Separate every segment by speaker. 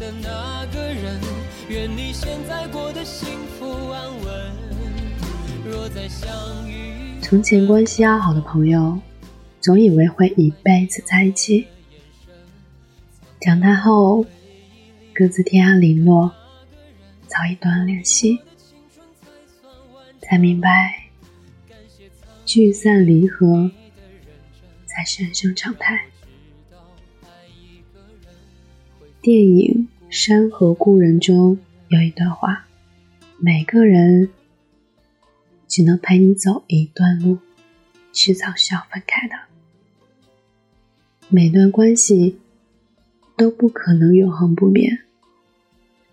Speaker 1: 的那个人，愿你现在过得幸福安稳。若再相遇，
Speaker 2: 从前关系要好的朋友，总以为会一辈子在一起。长大后，各自天涯零落，早已断了联系，才明白，聚散离合才是人生常态。电影《山河故人》中有一段话：“每个人只能陪你走一段路，迟早是要分开的。每段关系都不可能永恒不变。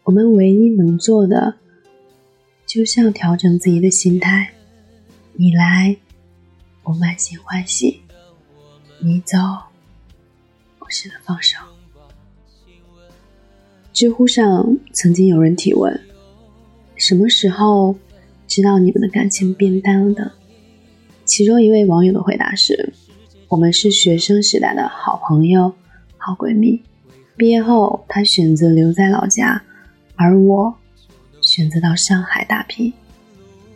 Speaker 2: 我们唯一能做的，就是要调整自己的心态。你来，我满心欢喜；你走，我舍得放手。”知乎上曾经有人提问：“什么时候知道你们的感情变淡了的？”其中一位网友的回答是：“我们是学生时代的好朋友、好闺蜜。毕业后，她选择留在老家，而我选择到上海打拼。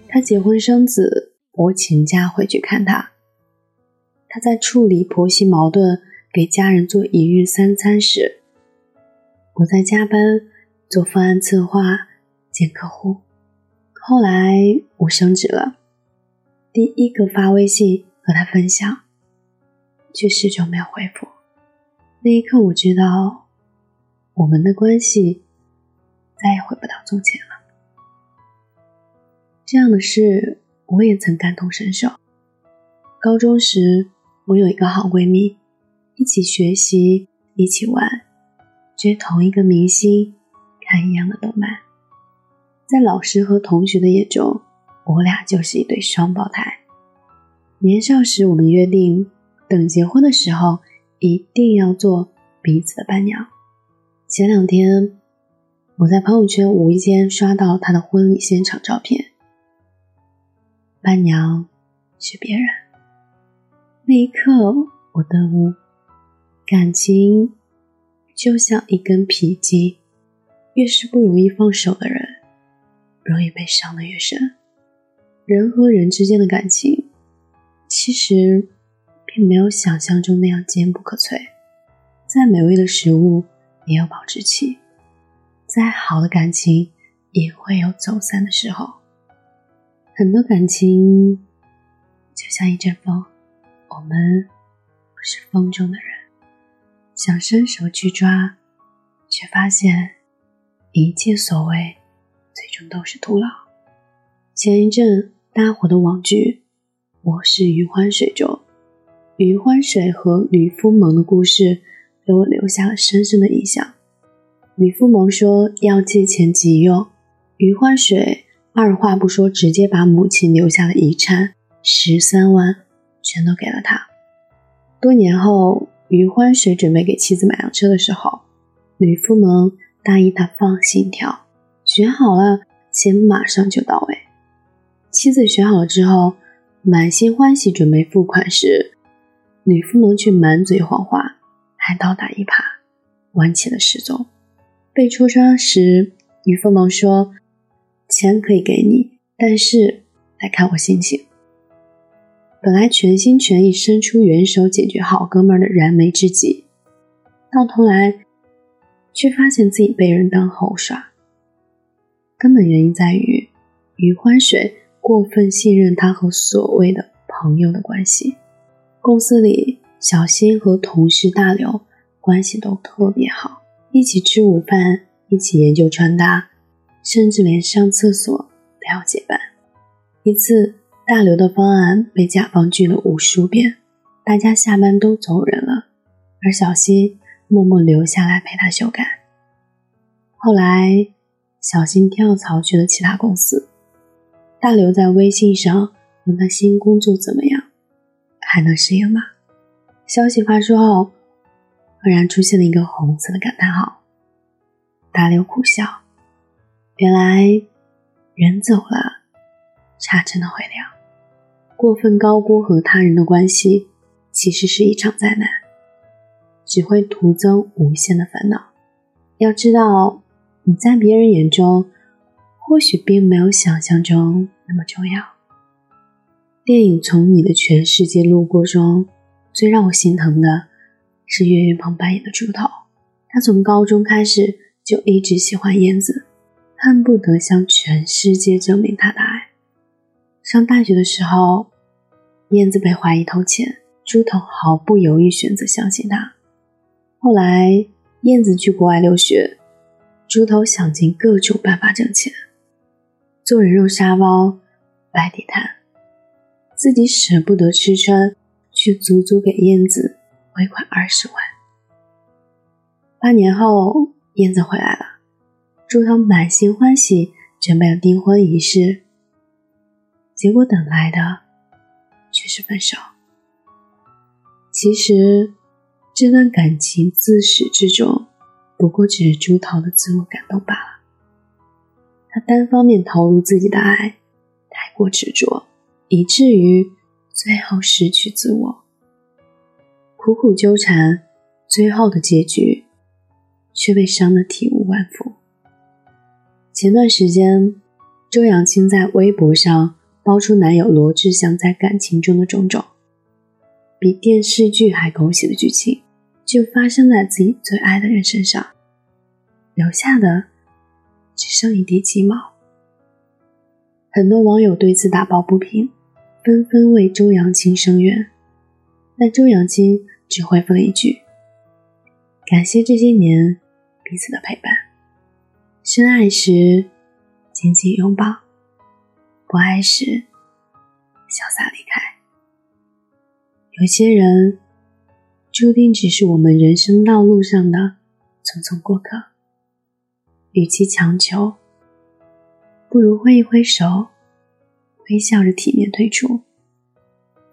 Speaker 2: 她结婚生子，我请假回去看她。她在处理婆媳矛盾、给家人做一日三餐时。”我在加班做方案策划、见客户。后来我升职了，第一个发微信和他分享，却始终没有回复。那一刻，我知道我们的关系再也回不到从前了。这样的事我也曾感同身受。高中时，我有一个好闺蜜，一起学习，一起玩。追同一个明星，看一样的动漫，在老师和同学的眼中，我俩就是一对双胞胎。年少时，我们约定，等结婚的时候，一定要做彼此的伴娘。前两天，我在朋友圈无意间刷到他的婚礼现场照片，伴娘是别人。那一刻，我顿悟，感情。就像一根皮筋，越是不容易放手的人，容易被伤得越深。人和人之间的感情，其实并没有想象中那样坚不可摧。再美味的食物也有保质期，再好的感情也会有走散的时候。很多感情就像一阵风，我们不是风中的人。想伸手去抓，却发现一切所为最终都是徒劳。前一阵大火的网剧《我是余欢水》中，余欢水和吕夫蒙的故事给我留下了深深的印象。吕夫蒙说要借钱急用，余欢水二话不说，直接把母亲留下的遗产十三万全都给了他。多年后。余欢水准备给妻子买辆车的时候，吕夫蒙答应他放心挑，选好了钱马上就到位。妻子选好之后，满心欢喜准备付款时，吕夫蒙却满嘴谎话，还倒打一耙，晚起了失踪。被戳穿时，吕夫蒙说：“钱可以给你，但是得看我心情。”本来全心全意伸出援手解决好哥们儿的燃眉之急，到头来却发现自己被人当猴耍。根本原因在于余欢水过分信任他和所谓的朋友的关系。公司里，小新和同事大刘关系都特别好，一起吃午饭，一起研究穿搭，甚至连上厕所都要结伴。一次。大刘的方案被甲方拒了无数遍，大家下班都走人了，而小新默默留下来陪他修改。后来，小新跳槽去了其他公司，大刘在微信上问他新工作怎么样，还能适应吗？消息发出后，突然出现了一个红色的感叹号。大刘苦笑，原来人走了，茶真的会凉。过分高估和他人的关系，其实是一场灾难，只会徒增无限的烦恼。要知道，你在别人眼中，或许并没有想象中那么重要。电影《从你的全世界路过》中，最让我心疼的是岳云鹏扮演的猪头。他从高中开始就一直喜欢燕子，恨不得向全世界证明他的爱。上大学的时候，燕子被怀疑偷钱，猪头毫不犹豫选择相信他。后来，燕子去国外留学，猪头想尽各种办法挣钱，做人肉沙包、摆地摊，自己舍不得吃穿，却足足给燕子汇款二十万。八年后，燕子回来了，猪头满心欢喜，准备了订婚仪式。结果等来的却是分手。其实，这段感情自始至终，不过只是猪头的自我感动罢了。他单方面投入自己的爱，太过执着，以至于最后失去自我，苦苦纠缠，最后的结局。却被伤得体无完肤。前段时间，周扬青在微博上爆出男友罗志祥在感情中的种种，比电视剧还狗血的剧情，就发生在自己最爱的人身上，留下的只剩一地鸡毛。很多网友对此打抱不平，纷纷为周扬青声援，但周扬青只回复了一句。感谢这些年彼此的陪伴，深爱时紧紧拥抱，不爱时潇洒离开。有些人注定只是我们人生道路上的匆匆过客，与其强求，不如挥一挥手，微笑着体面退出，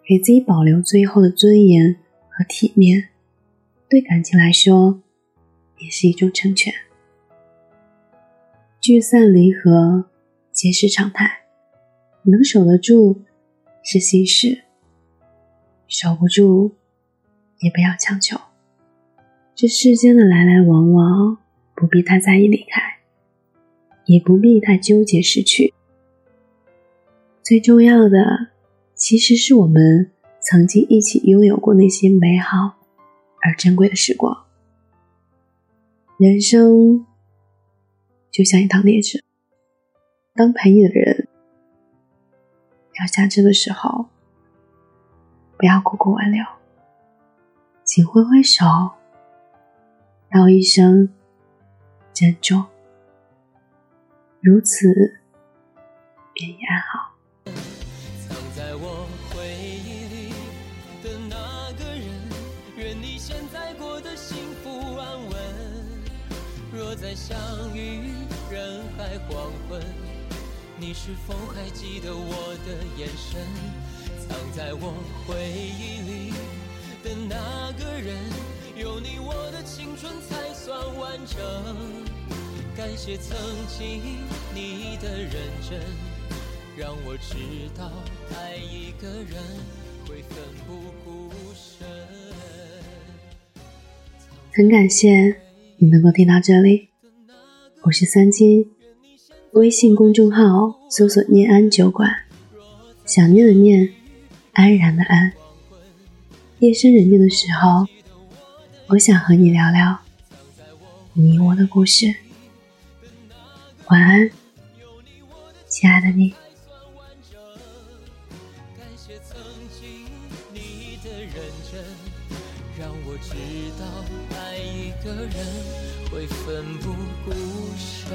Speaker 2: 给自己保留最后的尊严和体面。对感情来说，也是一种成全。聚散离合皆是常态，能守得住是幸事，守不住也不要强求。这世间的来来往往，不必太在意离开，也不必太纠结失去。最重要的，其实是我们曾经一起拥有过那些美好。而珍贵的时光，人生就像一趟列车，当陪你的人要下车的时候，不要苦苦挽留，请挥挥手，道一声珍重。如此便已安好。藏
Speaker 1: 在我回忆里的那个人，愿你现在过得幸福安稳，若再相遇，人海黄昏。你是否还记得我的眼神？藏在我回忆里的那个人，有你我的青春才算完整。感谢曾经你的认真，让我知道爱一个人会奋不顾身。
Speaker 2: 很感谢。你能够听到这里，我是三金，微信公众号搜索“念安酒馆”，想念的念，安然的安。夜深人静的时候，我想和你聊聊你我的故事。晚安，亲爱的你。让我知道爱一个人会奋不顾身，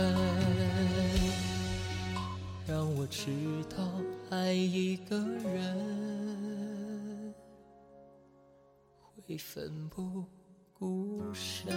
Speaker 2: 爱一个人会奋不顾身。